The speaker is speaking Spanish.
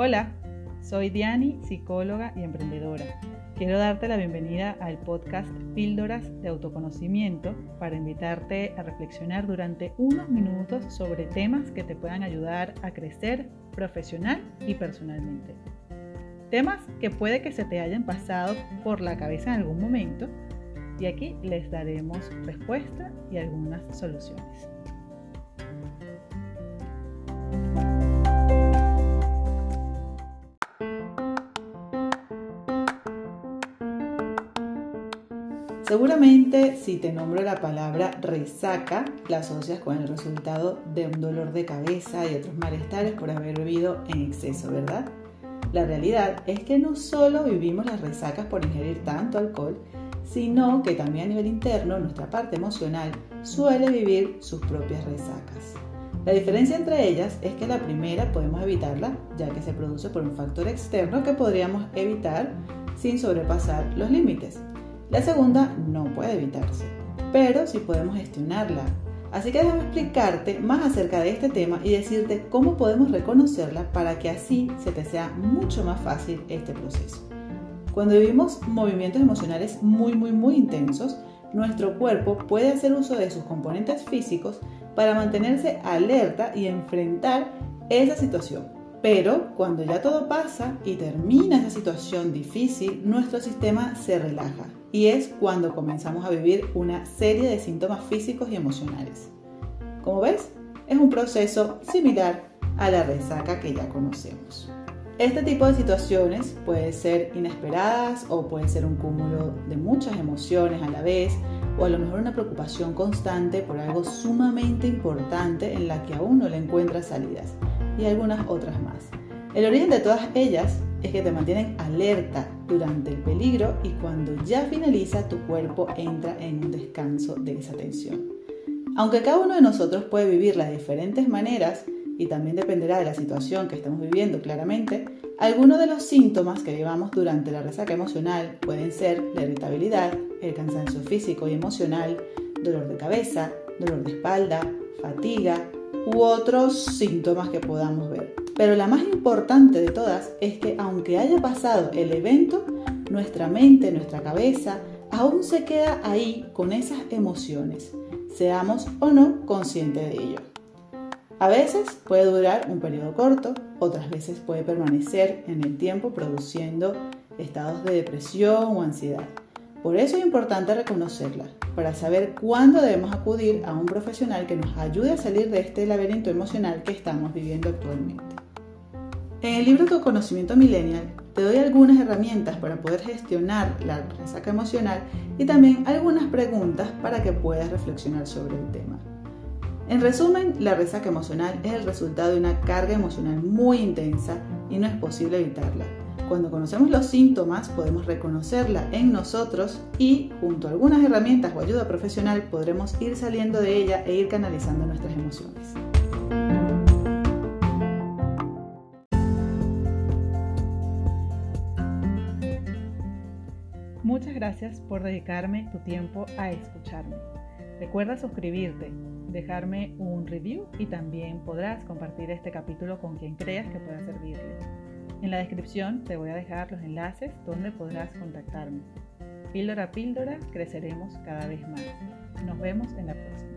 Hola, soy Diani, psicóloga y emprendedora. Quiero darte la bienvenida al podcast Píldoras de Autoconocimiento para invitarte a reflexionar durante unos minutos sobre temas que te puedan ayudar a crecer profesional y personalmente. Temas que puede que se te hayan pasado por la cabeza en algún momento y aquí les daremos respuesta y algunas soluciones. Seguramente si te nombro la palabra resaca, la asocias con el resultado de un dolor de cabeza y otros malestares por haber bebido en exceso, ¿verdad? La realidad es que no solo vivimos las resacas por ingerir tanto alcohol, sino que también a nivel interno nuestra parte emocional suele vivir sus propias resacas. La diferencia entre ellas es que la primera podemos evitarla, ya que se produce por un factor externo que podríamos evitar sin sobrepasar los límites. La segunda no puede evitarse, pero sí podemos gestionarla. Así que déjame explicarte más acerca de este tema y decirte cómo podemos reconocerla para que así se te sea mucho más fácil este proceso. Cuando vivimos movimientos emocionales muy, muy, muy intensos, nuestro cuerpo puede hacer uso de sus componentes físicos para mantenerse alerta y enfrentar esa situación. Pero cuando ya todo pasa y termina esa situación difícil, nuestro sistema se relaja y es cuando comenzamos a vivir una serie de síntomas físicos y emocionales. Como ves, es un proceso similar a la resaca que ya conocemos. Este tipo de situaciones pueden ser inesperadas o puede ser un cúmulo de muchas emociones a la vez o a lo mejor una preocupación constante por algo sumamente importante en la que aún no le encuentras salidas y algunas otras más. El origen de todas ellas es que te mantienen alerta durante el peligro y cuando ya finaliza tu cuerpo entra en un descanso de esa tensión. Aunque cada uno de nosotros puede vivirla de diferentes maneras y también dependerá de la situación que estemos viviendo claramente, algunos de los síntomas que llevamos durante la resaca emocional pueden ser la irritabilidad, el cansancio físico y emocional, dolor de cabeza, dolor de espalda, fatiga, u otros síntomas que podamos ver. Pero la más importante de todas es que aunque haya pasado el evento, nuestra mente, nuestra cabeza, aún se queda ahí con esas emociones, seamos o no conscientes de ello. A veces puede durar un periodo corto, otras veces puede permanecer en el tiempo produciendo estados de depresión o ansiedad. Por eso es importante reconocerla, para saber cuándo debemos acudir a un profesional que nos ayude a salir de este laberinto emocional que estamos viviendo actualmente. En el libro Tu conocimiento millennial te doy algunas herramientas para poder gestionar la resaca emocional y también algunas preguntas para que puedas reflexionar sobre el tema. En resumen, la resaca emocional es el resultado de una carga emocional muy intensa y no es posible evitarla. Cuando conocemos los síntomas podemos reconocerla en nosotros y junto a algunas herramientas o ayuda profesional podremos ir saliendo de ella e ir canalizando nuestras emociones. Muchas gracias por dedicarme tu tiempo a escucharme. Recuerda suscribirte, dejarme un review y también podrás compartir este capítulo con quien creas que pueda servirle. En la descripción te voy a dejar los enlaces donde podrás contactarme. Píldora a píldora creceremos cada vez más. Nos vemos en la próxima.